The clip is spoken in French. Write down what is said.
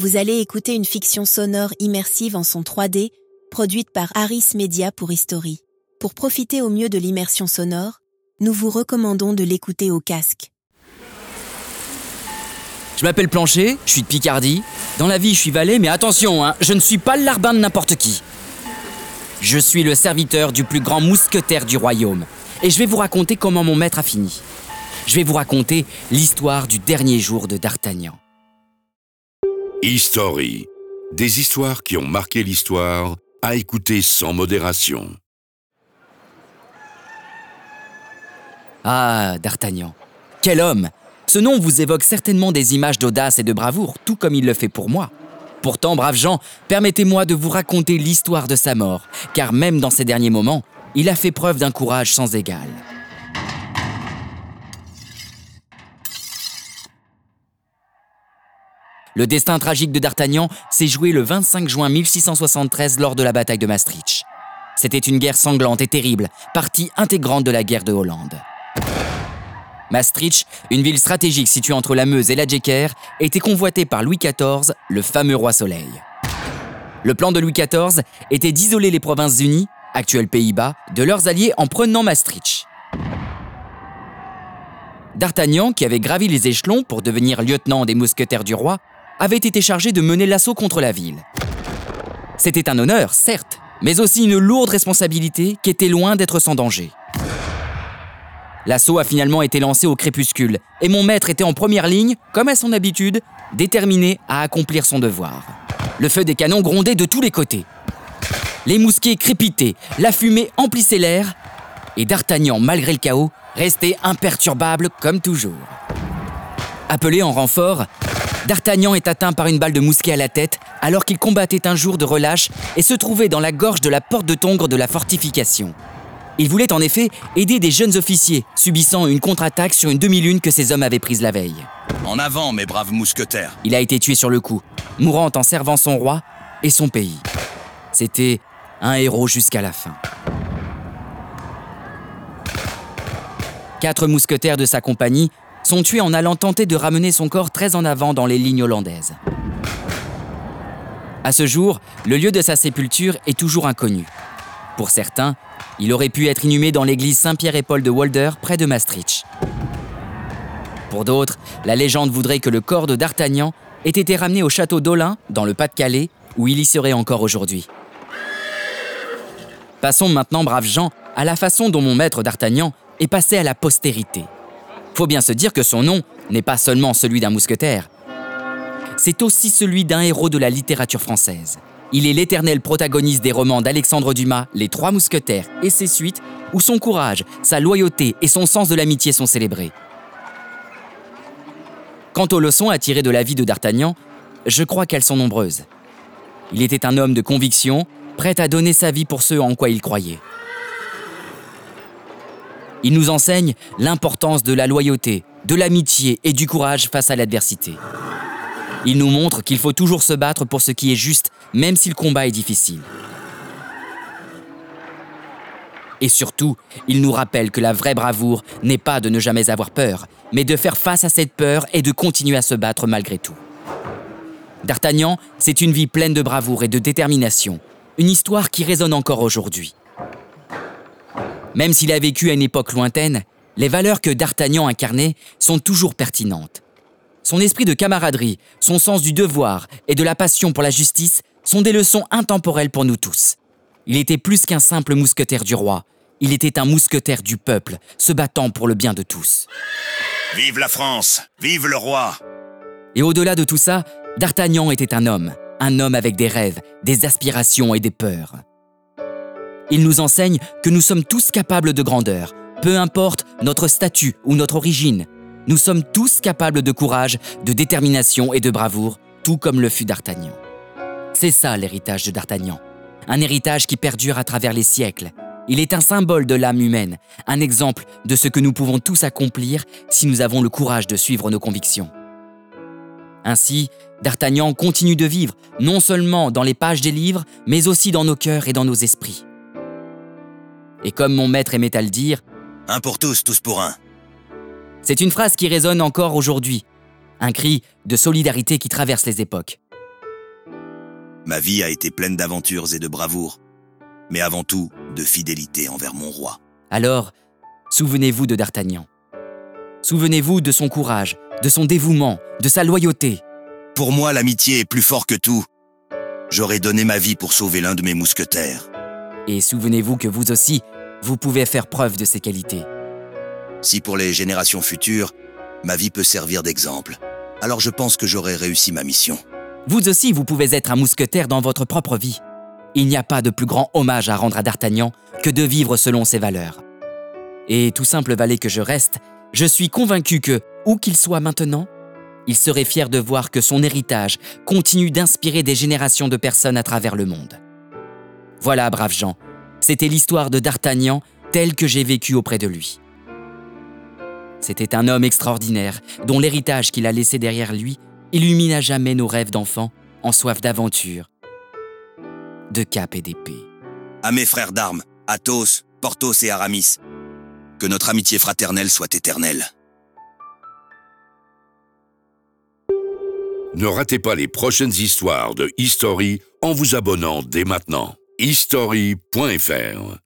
Vous allez écouter une fiction sonore immersive en son 3D, produite par Harris Media pour History. Pour profiter au mieux de l'immersion sonore, nous vous recommandons de l'écouter au casque. Je m'appelle Plancher, je suis de Picardie. Dans la vie, je suis valet, mais attention, hein, je ne suis pas le larbin de n'importe qui. Je suis le serviteur du plus grand mousquetaire du royaume. Et je vais vous raconter comment mon maître a fini. Je vais vous raconter l'histoire du dernier jour de D'Artagnan. History. Des histoires qui ont marqué l'histoire, à écouter sans modération. Ah, D'Artagnan. Quel homme Ce nom vous évoque certainement des images d'audace et de bravoure, tout comme il le fait pour moi. Pourtant, braves gens, permettez-moi de vous raconter l'histoire de sa mort, car même dans ces derniers moments, il a fait preuve d'un courage sans égal. Le destin tragique de D'Artagnan s'est joué le 25 juin 1673 lors de la bataille de Maastricht. C'était une guerre sanglante et terrible, partie intégrante de la guerre de Hollande. Maastricht, une ville stratégique située entre la Meuse et la Jecker, était convoitée par Louis XIV, le fameux roi Soleil. Le plan de Louis XIV était d'isoler les Provinces-Unies, actuelles Pays-Bas, de leurs alliés en prenant Maastricht. D'Artagnan, qui avait gravi les échelons pour devenir lieutenant des mousquetaires du roi, avait été chargé de mener l'assaut contre la ville. C'était un honneur, certes, mais aussi une lourde responsabilité qui était loin d'être sans danger. L'assaut a finalement été lancé au crépuscule, et mon maître était en première ligne, comme à son habitude, déterminé à accomplir son devoir. Le feu des canons grondait de tous les côtés. Les mousquets crépitaient, la fumée emplissait l'air, et D'Artagnan, malgré le chaos, restait imperturbable comme toujours. Appelé en renfort, D'Artagnan est atteint par une balle de mousquet à la tête alors qu'il combattait un jour de relâche et se trouvait dans la gorge de la porte de Tongres de la fortification. Il voulait en effet aider des jeunes officiers, subissant une contre-attaque sur une demi-lune que ses hommes avaient prise la veille. En avant, mes braves mousquetaires. Il a été tué sur le coup, mourant en servant son roi et son pays. C'était un héros jusqu'à la fin. Quatre mousquetaires de sa compagnie sont tués en allant tenter de ramener son corps très en avant dans les lignes hollandaises. À ce jour, le lieu de sa sépulture est toujours inconnu. Pour certains, il aurait pu être inhumé dans l'église Saint-Pierre et Paul de Walder, près de Maastricht. Pour d'autres, la légende voudrait que le corps de D'Artagnan ait été ramené au château d'Olin, dans le Pas-de-Calais, où il y serait encore aujourd'hui. Passons maintenant, braves gens, à la façon dont mon maître d'Artagnan est passé à la postérité. Faut bien se dire que son nom n'est pas seulement celui d'un mousquetaire, c'est aussi celui d'un héros de la littérature française. Il est l'éternel protagoniste des romans d'Alexandre Dumas, Les Trois Mousquetaires et ses suites, où son courage, sa loyauté et son sens de l'amitié sont célébrés. Quant aux leçons à tirer de la vie de D'Artagnan, je crois qu'elles sont nombreuses. Il était un homme de conviction, prêt à donner sa vie pour ceux en quoi il croyait. Il nous enseigne l'importance de la loyauté, de l'amitié et du courage face à l'adversité. Il nous montre qu'il faut toujours se battre pour ce qui est juste, même si le combat est difficile. Et surtout, il nous rappelle que la vraie bravoure n'est pas de ne jamais avoir peur, mais de faire face à cette peur et de continuer à se battre malgré tout. D'Artagnan, c'est une vie pleine de bravoure et de détermination, une histoire qui résonne encore aujourd'hui. Même s'il a vécu à une époque lointaine, les valeurs que D'Artagnan incarnait sont toujours pertinentes. Son esprit de camaraderie, son sens du devoir et de la passion pour la justice sont des leçons intemporelles pour nous tous. Il était plus qu'un simple mousquetaire du roi, il était un mousquetaire du peuple, se battant pour le bien de tous. Vive la France Vive le roi Et au-delà de tout ça, D'Artagnan était un homme, un homme avec des rêves, des aspirations et des peurs. Il nous enseigne que nous sommes tous capables de grandeur, peu importe notre statut ou notre origine. Nous sommes tous capables de courage, de détermination et de bravoure, tout comme le fut D'Artagnan. C'est ça l'héritage de D'Artagnan. Un héritage qui perdure à travers les siècles. Il est un symbole de l'âme humaine, un exemple de ce que nous pouvons tous accomplir si nous avons le courage de suivre nos convictions. Ainsi, D'Artagnan continue de vivre, non seulement dans les pages des livres, mais aussi dans nos cœurs et dans nos esprits. Et comme mon maître aimait à le dire, Un pour tous, tous pour un. c'est une phrase qui résonne encore aujourd'hui, un cri de solidarité qui traverse les époques. Ma vie a été pleine d'aventures et de bravoure, mais avant tout de fidélité envers mon roi. Alors, souvenez-vous de D'Artagnan. Souvenez-vous de son courage, de son dévouement, de sa loyauté. Pour moi, l'amitié est plus fort que tout. J'aurais donné ma vie pour sauver l'un de mes mousquetaires. Et souvenez-vous que vous aussi, vous pouvez faire preuve de ces qualités. Si pour les générations futures, ma vie peut servir d'exemple, alors je pense que j'aurai réussi ma mission. Vous aussi, vous pouvez être un mousquetaire dans votre propre vie. Il n'y a pas de plus grand hommage à rendre à D'Artagnan que de vivre selon ses valeurs. Et tout simple valet que je reste, je suis convaincu que, où qu'il soit maintenant, il serait fier de voir que son héritage continue d'inspirer des générations de personnes à travers le monde. Voilà, braves gens, c'était l'histoire de D'Artagnan telle que j'ai vécu auprès de lui. C'était un homme extraordinaire, dont l'héritage qu'il a laissé derrière lui illumine à jamais nos rêves d'enfants en soif d'aventure, de cap et d'épée. À mes frères d'armes, Athos, Porthos et Aramis, que notre amitié fraternelle soit éternelle. Ne ratez pas les prochaines histoires de History en vous abonnant dès maintenant. history.fr